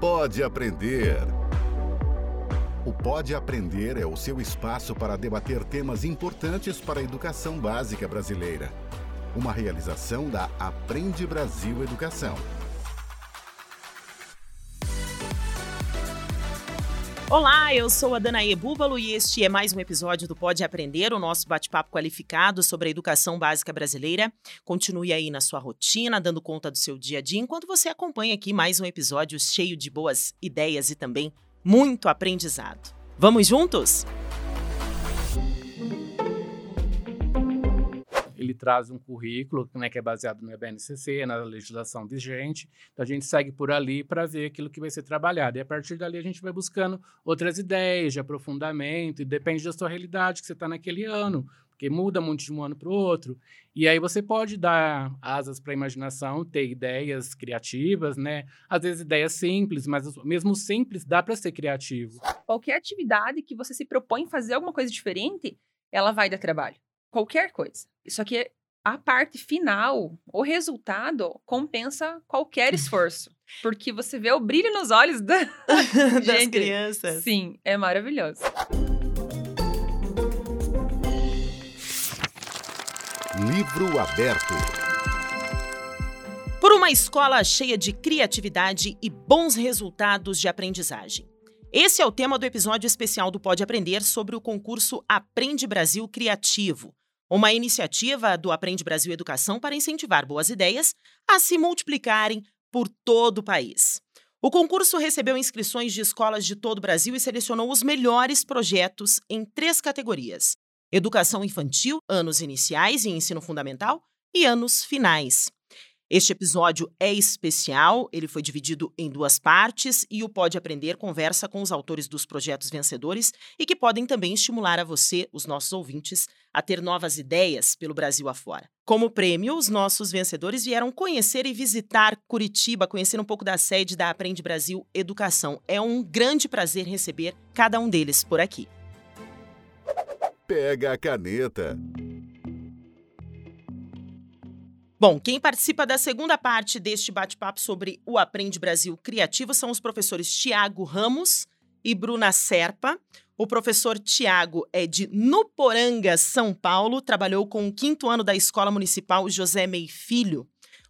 Pode Aprender. O Pode Aprender é o seu espaço para debater temas importantes para a educação básica brasileira. Uma realização da Aprende Brasil Educação. Olá, eu sou a Danae Búbalo e este é mais um episódio do Pode Aprender, o nosso bate-papo qualificado sobre a educação básica brasileira. Continue aí na sua rotina, dando conta do seu dia a dia, enquanto você acompanha aqui mais um episódio cheio de boas ideias e também muito aprendizado. Vamos juntos? Ele traz um currículo né, que é baseado no EBNCC, na legislação vigente. Então, a gente segue por ali para ver aquilo que vai ser trabalhado. E a partir dali, a gente vai buscando outras ideias de aprofundamento, e depende da sua realidade que você está naquele ano, porque muda muito de um ano para o outro. E aí você pode dar asas para a imaginação, ter ideias criativas, né? Às vezes ideias simples, mas mesmo simples dá para ser criativo. Qualquer atividade que você se propõe fazer alguma coisa diferente, ela vai dar trabalho qualquer coisa. Só que a parte final, o resultado, compensa qualquer esforço. Porque você vê o brilho nos olhos da... das Gente, crianças. Sim, é maravilhoso. Livro aberto. Por uma escola cheia de criatividade e bons resultados de aprendizagem. Esse é o tema do episódio especial do Pode Aprender sobre o concurso Aprende Brasil Criativo, uma iniciativa do Aprende Brasil Educação para incentivar boas ideias a se multiplicarem por todo o país. O concurso recebeu inscrições de escolas de todo o Brasil e selecionou os melhores projetos em três categorias: educação infantil, anos iniciais e ensino fundamental, e anos finais. Este episódio é especial, ele foi dividido em duas partes e o Pode Aprender conversa com os autores dos projetos vencedores e que podem também estimular a você, os nossos ouvintes, a ter novas ideias pelo Brasil afora. Como prêmio, os nossos vencedores vieram conhecer e visitar Curitiba, conhecer um pouco da sede da Aprende Brasil Educação. É um grande prazer receber cada um deles por aqui. Pega a caneta. Bom, quem participa da segunda parte deste bate-papo sobre o Aprende Brasil Criativo são os professores Tiago Ramos e Bruna Serpa. O professor Tiago é de Nuporanga, São Paulo, trabalhou com o quinto ano da Escola Municipal José Mei Filho.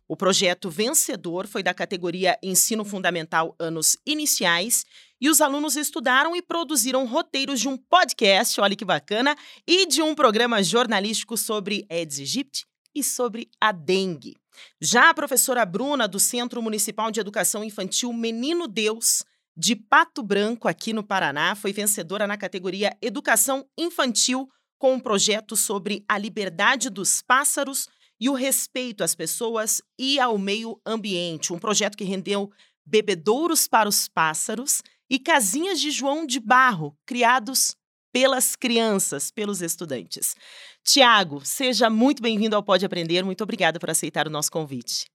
O projeto vencedor foi da categoria Ensino Fundamental Anos Iniciais e os alunos estudaram e produziram roteiros de um podcast, olha que bacana, e de um programa jornalístico sobre Aedes aegypti e sobre a dengue. Já a professora Bruna, do Centro Municipal de Educação Infantil Menino Deus, de Pato Branco, aqui no Paraná, foi vencedora na categoria Educação Infantil, com um projeto sobre a liberdade dos pássaros e o respeito às pessoas e ao meio ambiente. Um projeto que rendeu bebedouros para os pássaros e casinhas de João de Barro, criados pelas crianças, pelos estudantes. Tiago, seja muito bem-vindo ao Pode Aprender. Muito obrigada por aceitar o nosso convite.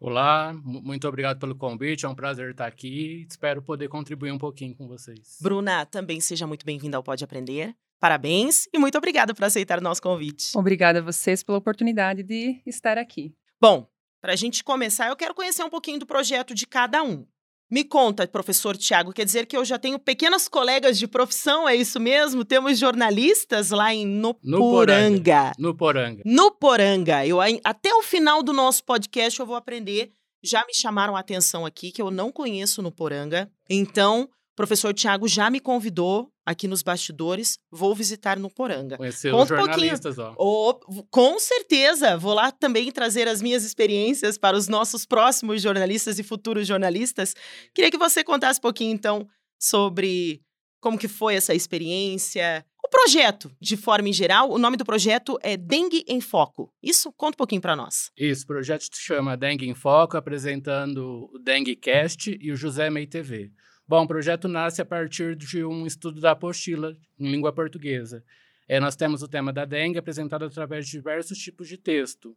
Olá, muito obrigado pelo convite. É um prazer estar aqui. Espero poder contribuir um pouquinho com vocês. Bruna, também seja muito bem-vinda ao Pode Aprender. Parabéns e muito obrigada por aceitar o nosso convite. Obrigada a vocês pela oportunidade de estar aqui. Bom, para a gente começar, eu quero conhecer um pouquinho do projeto de cada um. Me conta, professor Tiago, quer dizer que eu já tenho pequenas colegas de profissão, é isso mesmo? Temos jornalistas lá em Nuporanga. Nuporanga. Nuporanga. Eu, até o final do nosso podcast eu vou aprender. Já me chamaram a atenção aqui que eu não conheço Nuporanga. Então, professor Tiago já me convidou aqui nos bastidores, vou visitar no Poranga. Conhecer os jornalistas, ó. Oh, com certeza, vou lá também trazer as minhas experiências para os nossos próximos jornalistas e futuros jornalistas. Queria que você contasse um pouquinho, então, sobre como que foi essa experiência, o projeto, de forma em geral, o nome do projeto é Dengue em Foco. Isso, conta um pouquinho para nós. Isso, o projeto se chama Dengue em Foco, apresentando o Dengue Cast e o José Mei TV. Bom, o projeto nasce a partir de um estudo da apostila em língua portuguesa. É, nós temos o tema da dengue apresentado através de diversos tipos de texto.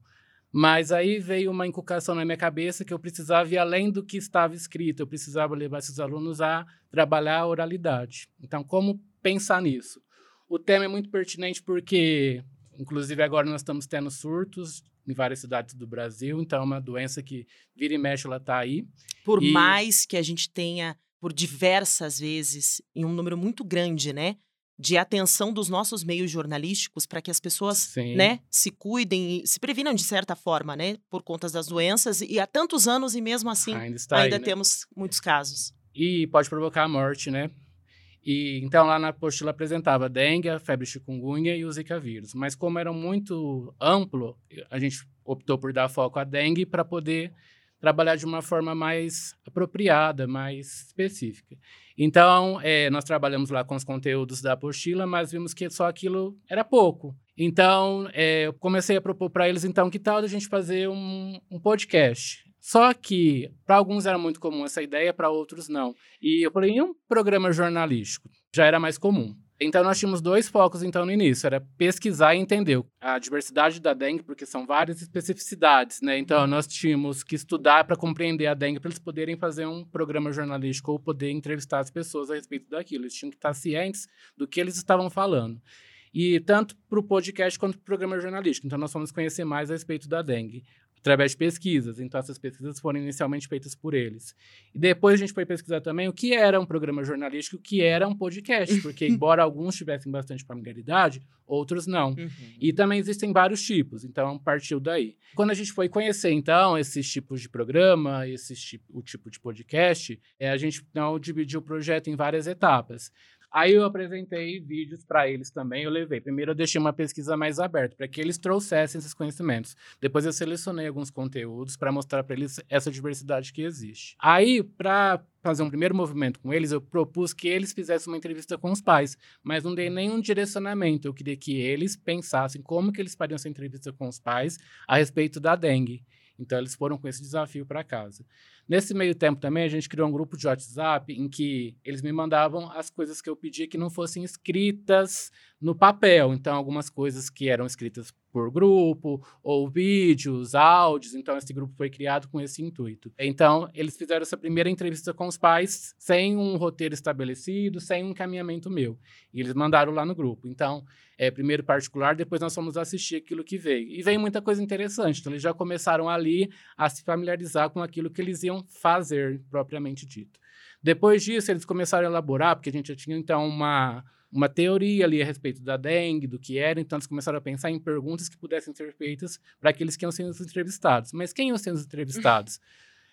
Mas aí veio uma inculcação na minha cabeça que eu precisava ir além do que estava escrito, eu precisava levar esses alunos a trabalhar a oralidade. Então, como pensar nisso? O tema é muito pertinente porque, inclusive, agora nós estamos tendo surtos em várias cidades do Brasil, então é uma doença que vira e mexe, ela está aí. Por E- mais que a gente tenha, por diversas vezes, em um número muito grande, né? De atenção dos nossos meios jornalísticos para que as pessoas Sim. né, se cuidem e se previnam de certa forma, né, por conta das doenças e há tantos anos e mesmo assim ainda ainda aí, né? temos muitos casos. e pode provocar a morte, né? E então lá na apostila apresentava dengue, a febre chikungunya e o zika vírus. Mas como era muito amplo, a gente optou por dar foco à dengue para poder trabalhar de uma forma mais apropriada, mais específica. Então, eh, nós trabalhamos lá com os conteúdos da apostila, mas vimos que só aquilo era pouco. Então, eh, eu comecei a propor para eles, então, que tal a gente fazer um, um podcast? Só que, para alguns era muito comum essa ideia, para outros não. E eu falei, e um programa jornalístico? Já era mais comum. Então, nós tínhamos dois focos, então, no início. Era pesquisar e entender a diversidade da dengue, porque são várias especificidades, né? Então, nós tínhamos que estudar para compreender a dengue, para eles poderem fazer um programa jornalístico ou poder entrevistar as pessoas a respeito daquilo. Eles tinham que estar cientes do que eles estavam falando. E tanto para o podcast quanto para o programa jornalístico. Então, nós fomos conhecer mais a respeito da dengue através de pesquisas. Então, essas pesquisas foram inicialmente feitas por eles. E depois a gente foi pesquisar também o que era um programa jornalístico o que era um podcast, porque, embora alguns tivessem bastante familiaridade, outros não. E também existem vários tipos, então partiu daí. Quando a gente foi conhecer, então, esses tipos de programa, esses tipo, o tipo de podcast, é, a gente então, dividiu o projeto em várias etapas. Aí eu apresentei vídeos para eles também, eu levei. Primeiro eu deixei uma pesquisa mais aberta, para que eles trouxessem esses conhecimentos. Depois eu selecionei alguns conteúdos para mostrar para eles essa diversidade que existe. Aí, para fazer um primeiro movimento com eles, eu propus que eles fizessem uma entrevista com os pais, mas não dei nenhum direcionamento. Eu queria que eles pensassem como que eles fariam essa entrevista com os pais a respeito da dengue. Então, eles foram com esse desafio para casa. Nesse meio tempo também, a gente criou um grupo de WhatsApp em que eles me mandavam as coisas que eu pedia que não fossem escritas no papel. Então, algumas coisas que eram escritas por grupo, ou vídeos, áudios. Então, esse grupo foi criado com esse intuito. Então, eles fizeram essa primeira entrevista com os pais sem um roteiro estabelecido, sem um encaminhamento meu. E eles mandaram lá no grupo. Então, é, primeiro particular, depois nós fomos assistir aquilo que veio. E veio muita coisa interessante. Então, eles já começaram ali a se familiarizar com aquilo que eles iam fazer, propriamente dito. Depois disso, eles começaram a elaborar, porque a gente já tinha, então, uma, uma teoria ali a respeito da dengue, do que era. Então, eles começaram a pensar em perguntas que pudessem ser feitas para aqueles que iam sendo entrevistados. Mas quem iam sendo entrevistados?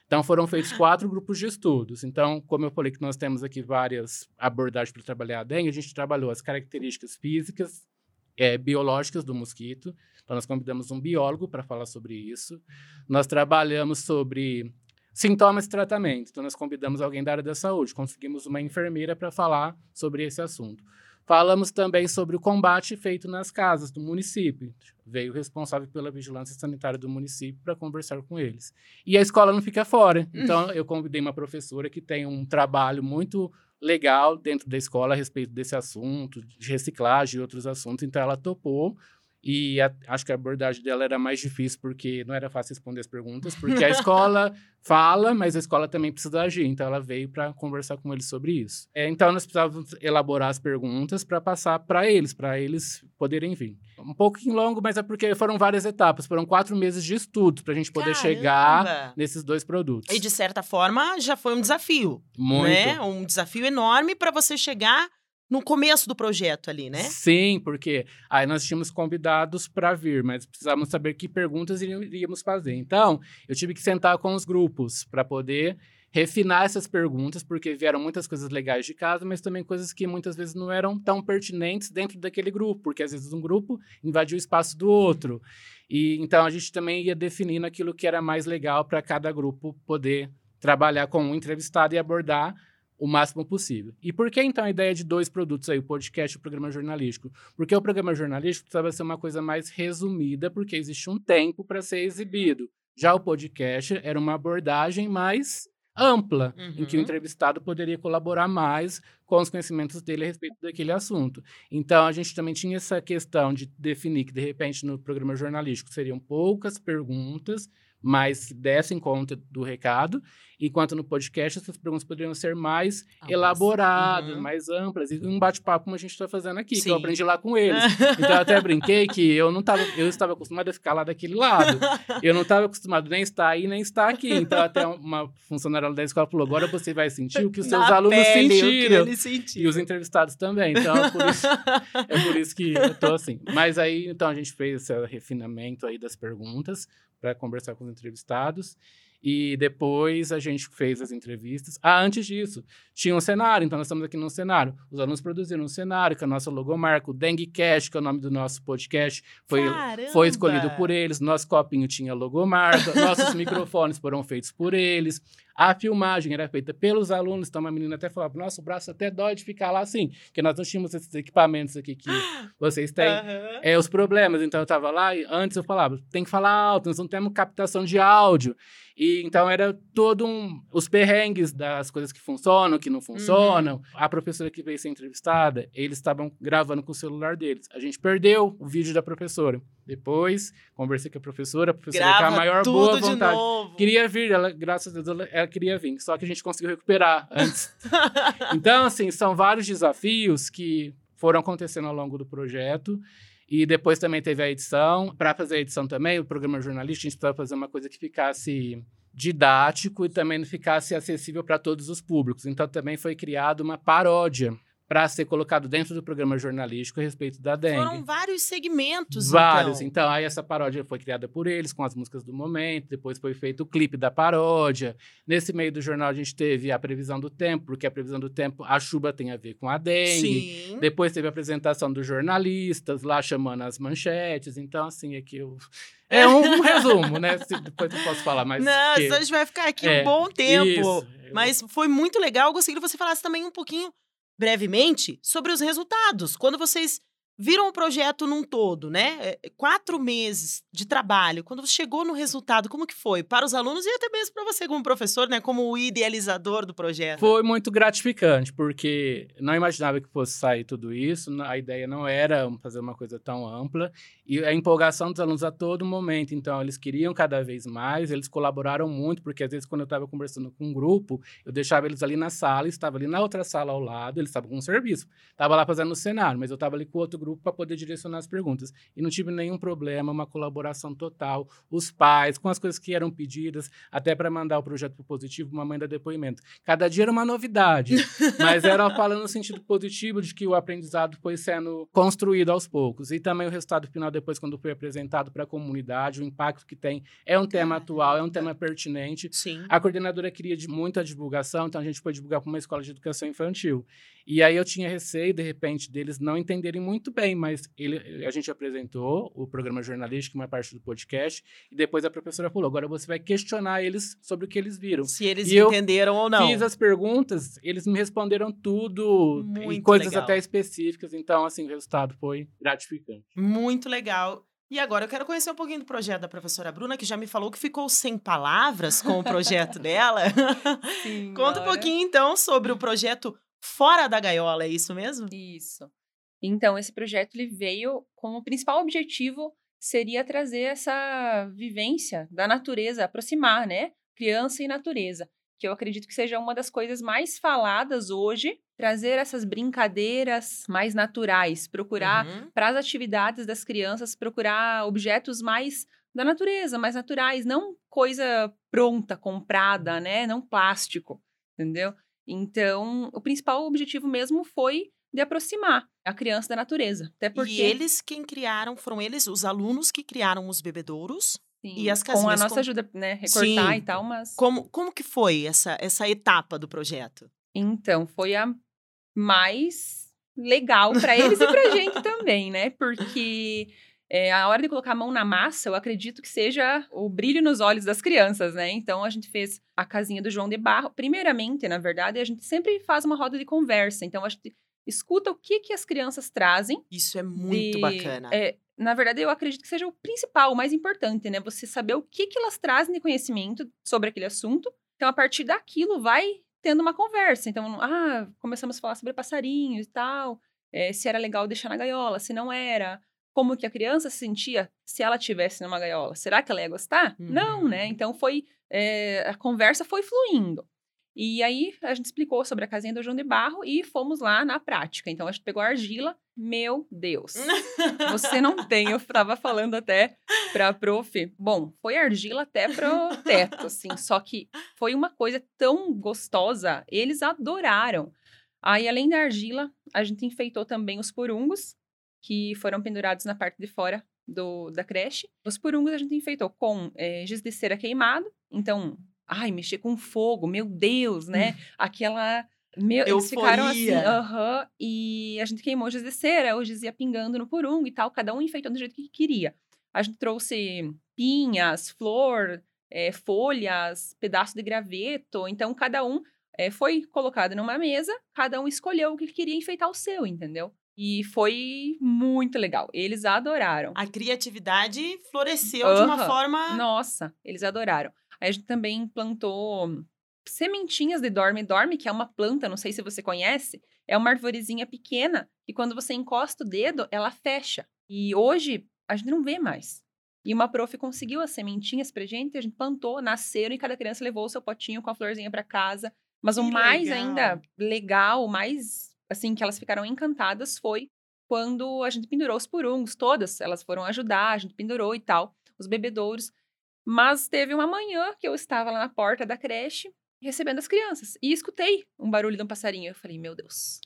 Então, foram feitos quatro grupos de estudos. Então, como eu falei que nós temos aqui várias abordagens para trabalhar a dengue, a gente trabalhou as características físicas, é, biológicas do mosquito. Então, nós convidamos um biólogo para falar sobre isso. Nós trabalhamos sobre sintomas e tratamento. Então, nós convidamos alguém da área da saúde, conseguimos uma enfermeira para falar sobre esse assunto. Falamos também sobre o combate feito nas casas do município. Veio o responsável pela vigilância sanitária do município para conversar com eles. E a escola não fica fora. Então, eu convidei uma professora que tem um trabalho muito legal dentro da escola a respeito desse assunto, de reciclagem e outros assuntos. Então, ela topou. E a- acho que a abordagem dela era mais difícil, porque não era fácil responder as perguntas, porque a escola fala, mas a escola também precisa agir. Então, ela veio para conversar com eles sobre isso. É, então, nós precisávamos elaborar as perguntas para passar para eles, para eles poderem vir. Um pouquinho longo, mas é porque foram várias etapas. Foram quatro meses de estudo para a gente poder chegar Caramba! nesses dois produtos. E de certa forma já foi um desafio, Muito. né? Um desafio enorme para você chegar no começo do projeto ali, né? Sim, porque aí nós tínhamos convidados para vir, mas precisávamos saber que perguntas iríamos- fazer. Então, eu tive que sentar com os grupos para poder refinar essas perguntas, porque vieram muitas coisas legais de casa, mas também coisas que muitas vezes não eram tão pertinentes dentro daquele grupo, porque às vezes um grupo invadiu o espaço do outro. E então a gente também ia definindo aquilo que era mais legal para cada grupo poder trabalhar com um entrevistado e abordar o máximo possível. E por que então a ideia de dois produtos aí, o podcast e o programa jornalístico? Porque o programa jornalístico precisava ser uma coisa mais resumida, porque existe um tempo para ser exibido. Já o podcast era uma abordagem mais ampla, em que o Uhum. entrevistado poderia colaborar mais com os conhecimentos dele a respeito daquele assunto. Então, a gente também tinha essa questão de definir que, de repente, no programa jornalístico seriam poucas perguntas, mas dessem conta do recado, enquanto no podcast essas perguntas poderiam ser mais Amplas. elaboradas, uhum. mais amplas, e um bate-papo como a gente está fazendo aqui, Sim. que eu aprendi lá com eles. então eu até brinquei que eu não tava, eu estava acostumado a ficar lá daquele lado. Eu não estava acostumado nem estar aí, nem estar aqui. Então até uma funcionária da escola falou: agora você vai sentir o que os seus Na alunos pele, sentiram. E os entrevistados também. Então é por, isso, é por isso que eu tô assim. Mas aí, então, a gente fez esse refinamento aí das perguntas para conversar com os entrevistados. E depois a gente fez as entrevistas. Ah, antes disso, tinha um cenário, então nós estamos aqui num cenário. Os alunos produziram um cenário com a nossa logomarca, o Dengue Cash, que é o nome do nosso podcast, foi, foi escolhido por eles. Nosso copinho tinha logomarca, nossos microfones foram feitos por eles. A filmagem era feita pelos alunos, então uma menina até falava, nosso braço até dói de ficar lá assim, porque nós não tínhamos esses equipamentos aqui que vocês têm. Uhum. É, os problemas, então eu estava lá e antes eu falava, tem que falar alto, nós não temos captação de áudio. E então era todo um os perrengues das coisas que funcionam, que não funcionam. Uhum. A professora que veio ser entrevistada, eles estavam gravando com o celular deles. A gente perdeu o vídeo da professora. Depois, conversei com a professora, a professora Grava com a maior boa vontade. Queria vir, ela, graças a Deus, ela, ela, queria vir, só que a gente conseguiu recuperar antes. então, assim, são vários desafios que foram acontecendo ao longo do projeto. E depois também teve a edição. Para fazer a edição também, o programa jornalístico, a gente precisava fazer uma coisa que ficasse didático e também não ficasse acessível para todos os públicos. Então também foi criada uma paródia para ser colocado dentro do programa jornalístico a respeito da dengue. Foram vários segmentos, Vários. Então. então, aí essa paródia foi criada por eles, com as músicas do momento, depois foi feito o clipe da paródia. Nesse meio do jornal a gente teve a previsão do tempo, porque a previsão do tempo, a chuva tem a ver com a dengue. Sim. Depois teve a apresentação dos jornalistas, lá chamando as manchetes. Então, assim, aqui eu... É um, um resumo, né? Depois eu posso falar mais. Não, que... a gente vai ficar aqui é, um bom tempo. Isso. Mas foi muito legal. Eu gostaria que você falasse também um pouquinho brevemente sobre os resultados. Quando vocês viram o projeto num todo, né? É, é, quatro meses de trabalho. Quando você chegou no resultado, como que foi para os alunos e até mesmo para você como professor, né? Como o idealizador do projeto? Foi muito gratificante, porque não imaginava que fosse sair tudo isso. A ideia não era fazer uma coisa tão ampla e a empolgação dos alunos a todo momento. Então, eles queriam cada vez mais, eles colaboraram muito, porque às vezes quando eu estava conversando com um grupo, eu deixava eles ali na sala, estava ali na outra sala ao lado, eles estavam com um serviço. Estava lá fazendo o cenário, mas eu estava ali com outro grupo para poder direcionar as perguntas. E não tive nenhum problema, uma colaboração total. Os pais, com as coisas que eram pedidas, até para mandar o projeto positivo, uma mãe da depoimento. Cada dia era uma novidade, mas era falando no sentido positivo de que o aprendizado foi sendo construído aos poucos. E também o resultado final, depois, quando foi apresentado para a comunidade, o impacto que tem. É um tema atual, é um tema pertinente. Sim. A coordenadora queria de muita divulgação, então a gente foi divulgar para uma escola de educação infantil. E aí eu tinha receio, de repente, deles não entenderem muito bem, mas ele, a gente apresentou o programa jornalístico, uma parte do podcast, e depois a professora falou: agora você vai questionar eles sobre o que eles viram. Se eles e entenderam ou não. Fiz as perguntas, eles me responderam tudo, muito coisas legal. até específicas. Então, assim, o resultado foi gratificante. Muito legal. E agora eu quero conhecer um pouquinho do projeto da professora Bruna, que já me falou que ficou sem palavras com o projeto dela. Sim, Conta um pouquinho então sobre o projeto fora da gaiola, é isso mesmo? Isso. Então, esse projeto ele veio como principal objetivo seria trazer essa vivência da natureza, aproximar, né? Criança e natureza, que eu acredito que seja uma das coisas mais faladas hoje, trazer essas brincadeiras mais naturais, procurar uhum. para as atividades das crianças, procurar objetos mais da natureza, mais naturais, não coisa pronta, comprada, né? Não plástico, entendeu? Então, o principal objetivo mesmo foi de aproximar a criança da natureza. Até porque... E eles quem criaram, foram eles, os alunos que criaram os bebedouros. Sim, e as casinhas. Com a nossa com... ajuda, né? Recortar Sim. e tal, mas. Como, como que foi essa, essa etapa do projeto? Então, foi a mais legal para eles e pra gente também, né? Porque é, a hora de colocar a mão na massa, eu acredito que seja o brilho nos olhos das crianças, né? Então a gente fez a casinha do João de Barro. Primeiramente, na verdade, a gente sempre faz uma roda de conversa. Então a gente escuta o que, que as crianças trazem. Isso é muito de, bacana. É, na verdade, eu acredito que seja o principal, o mais importante, né? Você saber o que, que elas trazem de conhecimento sobre aquele assunto. Então, a partir daquilo, vai tendo uma conversa. Então, ah, começamos a falar sobre passarinhos e tal. É, se era legal deixar na gaiola, se não era como que a criança se sentia se ela tivesse numa gaiola. Será que ela ia gostar? Uhum. Não, né? Então foi é, a conversa foi fluindo. E aí a gente explicou sobre a casinha do João de Barro e fomos lá na prática. Então a gente pegou a argila. Meu Deus, você não tem. Eu estava falando até para a prof. Bom, foi argila até pro teto, assim. Só que foi uma coisa tão gostosa. Eles adoraram. Aí, além da argila, a gente enfeitou também os porungos, que foram pendurados na parte de fora do, da creche. Os porungos a gente enfeitou com é, giz de cera queimado. Então, ai, mexer com fogo, meu Deus, né? Aquela... Meu, eles ficaram assim, aham, e a gente queimou de cera, o ia pingando no porungo e tal, cada um enfeitou do jeito que queria. A gente trouxe pinhas, flor, é, folhas, pedaço de graveto, então cada um é, foi colocado numa mesa, cada um escolheu o que queria enfeitar o seu, entendeu? E foi muito legal. Eles adoraram. A criatividade floresceu de uma forma. Nossa, eles adoraram. Aí a gente também plantou sementinhas de dorme-dorme, que é uma planta, não sei se você conhece. É uma arvorezinha pequena que quando você encosta o dedo, ela fecha. E hoje a gente não vê mais. E uma prof conseguiu as sementinhas pra gente, a gente plantou, nasceram e cada criança levou o seu potinho com a florzinha pra casa. Mas o Que mais legal. ainda legal, o mais assim que elas ficaram encantadas foi quando a gente pendurou os purungos, todas elas foram ajudar, a gente pendurou e tal, os bebedouros. Mas teve uma manhã que eu estava lá na porta da creche recebendo as crianças e escutei um barulho de um passarinho. Eu falei, meu Deus.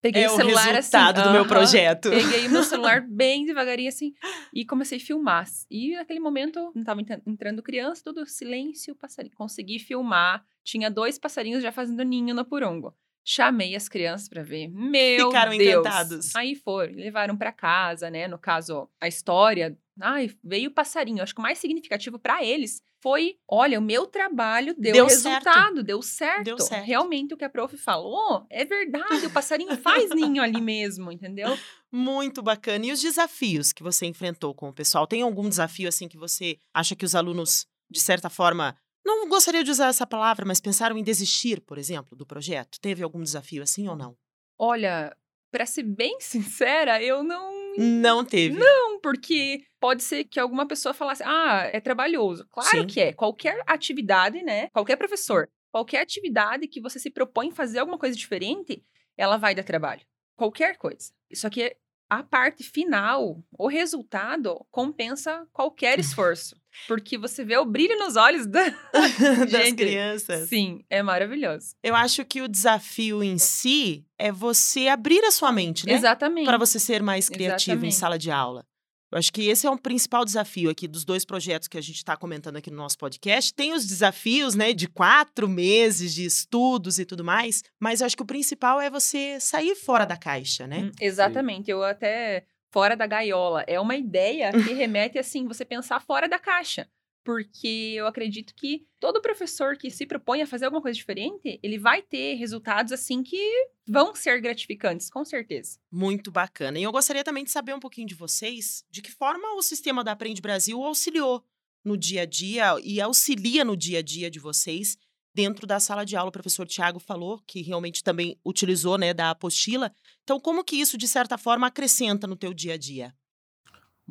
Peguei É o o celular resultado assim, do meu aham, projeto. Peguei o meu celular bem devagarinho assim e comecei a filmar. E naquele momento não tava entra- entrando criança, tudo silêncio, passarinho. Consegui filmar. Tinha dois passarinhos já fazendo ninho no purungo. Chamei as crianças pra ver. Meu Ficaram Deus. encantados. Aí foram, levaram pra casa, né? No caso, a história. Ai, veio o passarinho. Acho que o mais significativo pra eles foi: olha, o meu trabalho deu, Deu resultado, deu certo. Deu certo. Realmente o que a prof falou é verdade. O passarinho faz ninho ali mesmo, entendeu? Muito bacana. E os desafios que você enfrentou com o pessoal? Tem algum desafio assim que você acha que os alunos, de certa forma, não gostaria de usar essa palavra, mas pensaram em desistir, por exemplo, do projeto? Teve algum desafio assim ou não? Olha, pra ser bem sincera, eu não. Não teve. Não, porque pode ser que alguma pessoa falasse, ah, é trabalhoso. Claro Sim. que é. Qualquer atividade, né? Qualquer professor, qualquer atividade que você se propõe fazer alguma coisa diferente, ela vai dar trabalho. Qualquer coisa. Só que a parte final, o resultado, compensa qualquer esforço. Porque você vê o brilho nos olhos da... das Gente, crianças. Sim, é maravilhoso. Eu acho que o desafio em si é você abrir a sua mente, né? Exatamente. Para você ser mais criativo em Exatamente. sala de aula. Eu acho que esse é um principal desafio aqui dos dois projetos que a gente está comentando aqui no nosso podcast. Tem os desafios, né, de quatro meses de estudos e tudo mais, mas eu acho que o principal é você sair fora da caixa, né? Hum, Exatamente. Eu até fora da gaiola. É uma ideia que remete assim, você pensar fora da caixa. Porque eu acredito que todo professor que se propõe a fazer alguma coisa diferente, ele vai ter resultados assim que vão ser gratificantes, com certeza. Muito bacana. E eu gostaria também de saber um pouquinho de vocês, de que forma o sistema da Aprende Brasil auxiliou no dia a dia e auxilia no dia a dia de vocês dentro da sala de aula. O professor Tiago falou que realmente também utilizou, né, da apostila. Então, como que isso, de certa forma, acrescenta no teu dia a dia?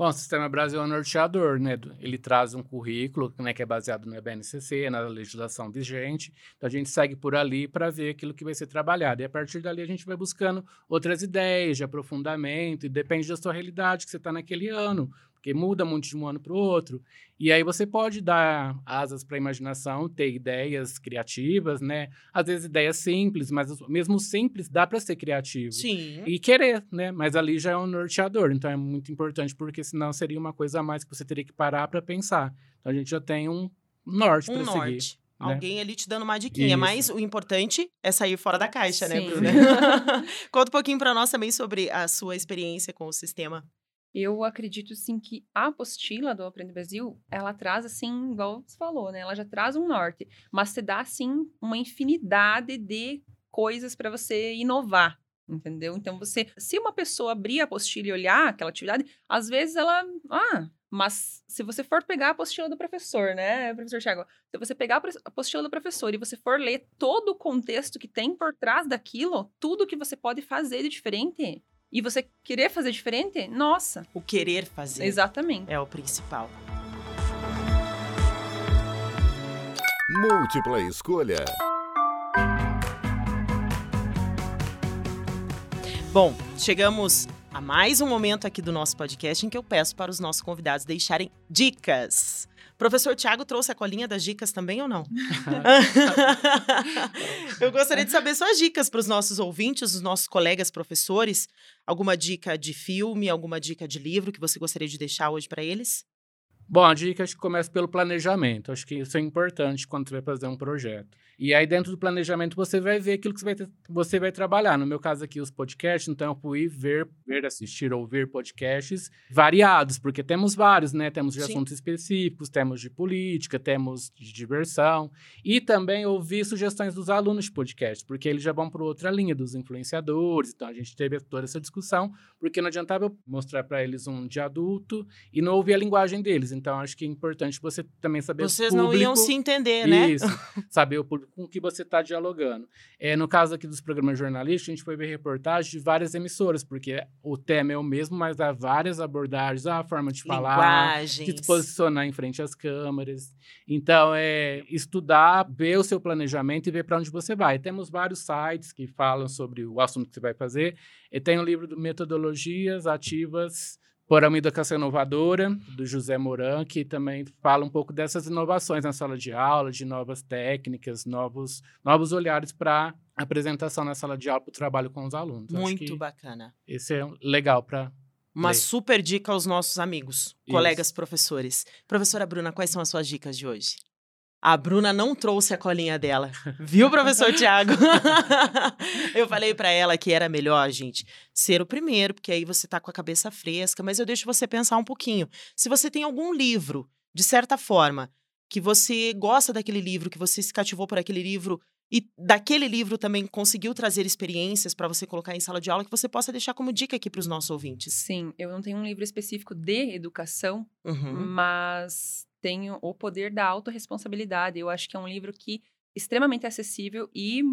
Bom, o Sistema Brasil é um norteador, né? Ele traz um currículo, né, que é baseado no BNCC, na legislação vigente. Então, a gente segue por ali para ver aquilo que vai ser trabalhado. E a partir dali, a gente vai buscando outras ideias de aprofundamento, e depende da sua realidade que você está naquele ano, porque muda muito de um ano para o outro. E aí você pode dar asas para a imaginação, ter ideias criativas, né? Às vezes ideias simples, mas mesmo simples dá para ser criativo Sim. e querer, né? Mas ali já é um norteador, então é muito importante, porque senão seria uma coisa a mais que você teria que parar para pensar. Então a gente já tem um norte Um para seguir. norte. né? Alguém ali te dando uma diquinha, Isso. mas o importante é sair fora da caixa, né, Sim. Bruna? Conta um pouquinho para nós também sobre a sua experiência com o sistema. Eu acredito, sim, que a apostila do Aprende Brasil, ela traz, assim, igual você falou, né? Ela já traz um norte, mas te dá, assim, uma infinidade de coisas para você inovar, entendeu? Então, você, se uma pessoa abrir a apostila e olhar aquela atividade, às vezes ela, ah, mas se você for pegar a apostila do professor, né, professor Thiago, se você pegar a apostila do professor e você for ler todo o contexto que tem por trás daquilo, tudo que você pode fazer de diferente, e você querer fazer diferente, nossa. O querer fazer Exatamente. é o principal. Múltipla escolha. Bom, chegamos a mais um momento aqui do nosso podcast em que eu peço para os nossos convidados deixarem dicas. Professor Tiago trouxe a colinha das dicas também ou não? eu gostaria de saber suas dicas para os nossos ouvintes, os nossos colegas professores. Alguma dica de filme, alguma dica de livro que você gostaria de deixar hoje para eles? Bom, a dica acho que começa pelo planejamento. Acho que isso é importante quando você vai fazer um projeto. E aí, dentro do planejamento, você vai ver aquilo que você vai, ter- você vai trabalhar. No meu caso aqui, os podcasts, então eu fui ver, ver, assistir ou ver podcasts variados, porque temos vários, né? Temos de Sim. assuntos específicos, temos de política, temos de diversão. E também ouvir sugestões dos alunos de podcast, porque eles já vão para outra linha, dos influenciadores. Então, a gente teve toda essa discussão, porque não adiantava eu mostrar para eles um de adulto e não ouvir a linguagem deles. Então, acho que é importante você também saber o Vocês não iam público- se entender, né? isso, saber o público com que você está dialogando. É, no caso aqui dos programas jornalísticos, a gente foi ver reportagens de várias emissoras, porque o tema é o mesmo, mas há várias abordagens, há a forma de falar, de se posicionar em frente às câmeras. Então, é estudar, ver o seu planejamento e ver para onde você vai. Temos vários sites que falam sobre o assunto que você vai fazer. E tem o livro do Metodologias Ativas por uma educação inovadora, do José Moran, que também fala um pouco dessas inovações na sala de aula, de novas técnicas, novos, novos olhares para apresentação na sala de aula, para o trabalho com os alunos. Muito bacana. esse é legal para Uma Lê. super dica aos nossos amigos, Isso. colegas professores. Professora Bruna, quais são as suas dicas de hoje? A Bruna não trouxe a colinha dela, viu, professor Tiago? eu falei pra ela que era melhor, gente, ser o primeiro, porque aí você tá com a cabeça fresca, mas eu deixo você pensar um pouquinho. Se você tem algum livro, de certa forma, que você gosta daquele livro, que você se cativou por aquele livro e daquele livro também conseguiu trazer experiências pra você colocar em sala de aula, que você possa deixar como dica aqui pros nossos ouvintes. Sim, eu não tenho um livro específico de educação, Uhum. mas tenho O Poder da Autoresponsabilidade. Eu acho que é um livro que extremamente acessível e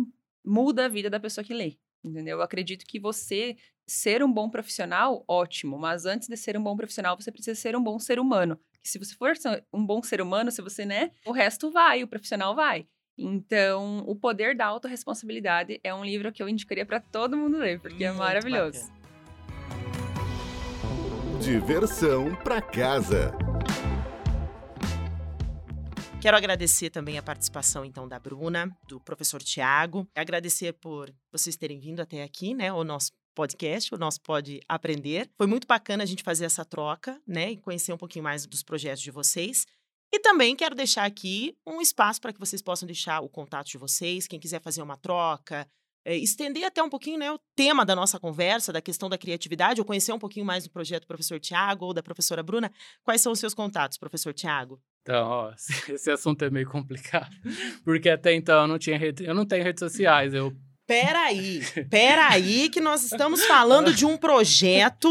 muda a vida da pessoa que lê. Entendeu? Eu acredito que você ser um bom profissional, ótimo, mas antes de ser um bom profissional, você precisa ser um bom ser humano. Se você for um bom ser humano, se você, né, o resto vai, o profissional vai. Então, O Poder da Autoresponsabilidade é um livro que eu indicaria para todo mundo ler, porque é Muito maravilhoso. bacana. Diversão pra casa. Quero agradecer também a participação, então, da Bruna, do professor Tiago. Agradecer por vocês terem vindo até aqui, né? O nosso podcast, o nosso Pode Aprender. Foi muito bacana a gente fazer essa troca, né? E conhecer um pouquinho mais dos projetos de vocês. E também quero deixar aqui um espaço para que vocês possam deixar o contato de vocês, quem quiser fazer uma troca, eh, estender até um pouquinho né, o tema da nossa conversa, da questão da criatividade, ou conhecer um pouquinho mais do projeto do professor Tiago ou da professora Bruna. Quais são os seus contatos, professor Tiago? Então, ó, esse assunto é meio complicado, porque até então eu não tinha rede, eu não tenho redes sociais, eu Peraí, peraí, que nós estamos falando de um projeto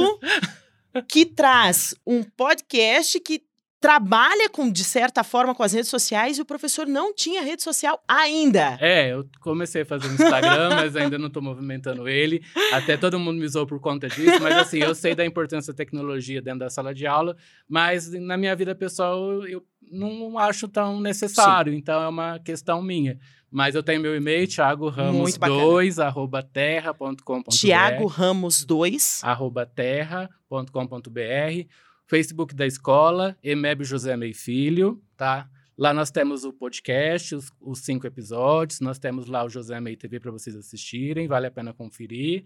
que traz um podcast que trabalha com, de certa forma, com as redes sociais e o professor não tinha rede social ainda. É, eu comecei a fazer no Instagram, mas ainda não tô movimentando ele. Até todo mundo me zoou por conta disso, mas assim, eu sei da importância da tecnologia dentro da sala de aula, mas na minha vida pessoal eu não acho tão necessário, então é uma questão minha. Mas eu tenho meu e-mail, thiago ramos Muito bacana. 2 arroba terra.com.br Tiago Ramos 2. arroba terra.com.br, Facebook da escola, Emeb José Mei Filho, tá? Lá nós temos o podcast, os, os cinco episódios, nós temos lá o José Mei TV para vocês assistirem, vale a pena conferir.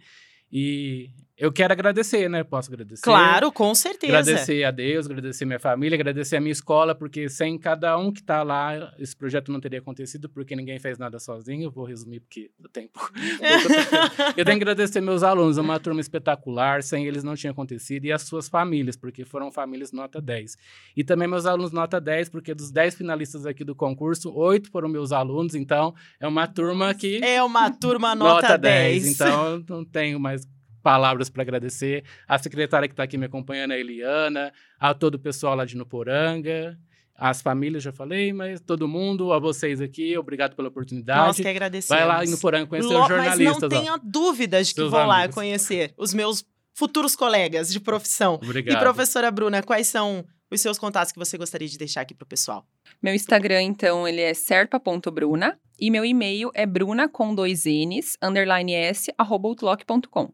E eu quero agradecer, né? Posso agradecer? Claro, com certeza. Agradecer a Deus, agradecer minha família, agradecer a minha escola, porque sem cada um que está lá, esse projeto não teria acontecido, porque ninguém fez nada sozinho. Eu vou resumir, porque tenho pouco eu tenho que agradecer meus alunos, uma turma espetacular, sem eles não tinha acontecido, e as suas famílias, porque foram famílias nota 10. E também meus alunos nota 10, porque dos 10 finalistas aqui do concurso, oito foram meus alunos, então é uma turma que É uma turma nota, 10. Então eu não tenho mais palavras para agradecer. A secretária que está aqui me acompanhando, a Eliana, a todo o pessoal lá de Nuporanga. As famílias, já falei, mas todo mundo, a vocês aqui, obrigado pela Nós oportunidade. que agradecemos. Vai lá em Nuporanga conhecer Lo- os jornalistas. Mas não ó. tenha dúvidas de que vão lá conhecer os meus futuros colegas de profissão. Obrigado. E professora Bruna, quais são os seus contatos que você gostaria de deixar aqui para o pessoal? Meu Instagram, então, ele é serpa.bruna e meu e-mail é bruna com dois n's, underline s, arroba outlook.com.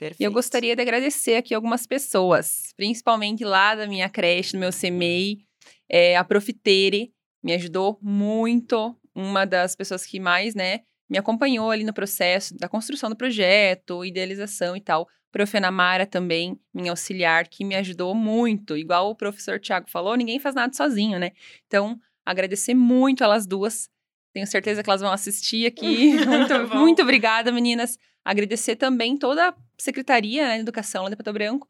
Perfeito. E eu gostaria de agradecer aqui algumas pessoas, principalmente lá da minha creche, do meu CMEI, é, a Profitere, me ajudou muito, uma das pessoas que mais, né, me acompanhou ali no processo da construção do projeto, idealização e tal. Prof. Ana Mara também, minha auxiliar, que me ajudou muito. Igual o professor Tiago falou, ninguém faz nada sozinho, né? Então, agradecer muito elas duas. Tenho certeza que elas vão assistir aqui. Muito, muito obrigada, meninas. Agradecer também toda a Secretaria né, de Educação lá de Pato Branco.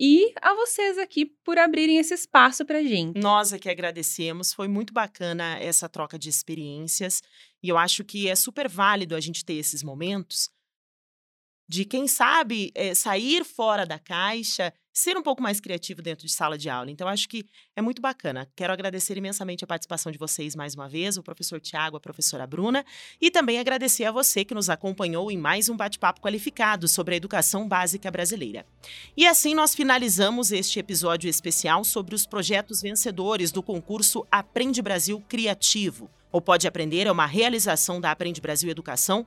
E a vocês aqui por abrirem esse espaço para gente. Nós aqui agradecemos, foi muito bacana essa troca de experiências e eu acho que é super válido a gente ter esses momentos de quem sabe é, sair fora da caixa, ser um pouco mais criativo dentro de sala de aula. Então, acho que é muito bacana. Quero agradecer imensamente a participação de vocês mais uma vez, o professor Tiago, a professora Bruna, e também agradecer a você que nos acompanhou em mais um bate-papo qualificado sobre a educação básica brasileira. E assim nós finalizamos este episódio especial sobre os projetos vencedores do concurso Aprende Brasil Criativo. O Pode Aprender é uma realização da Aprende Brasil Educação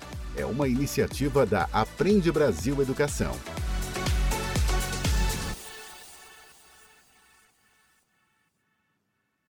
é uma iniciativa da Aprende Brasil Educação.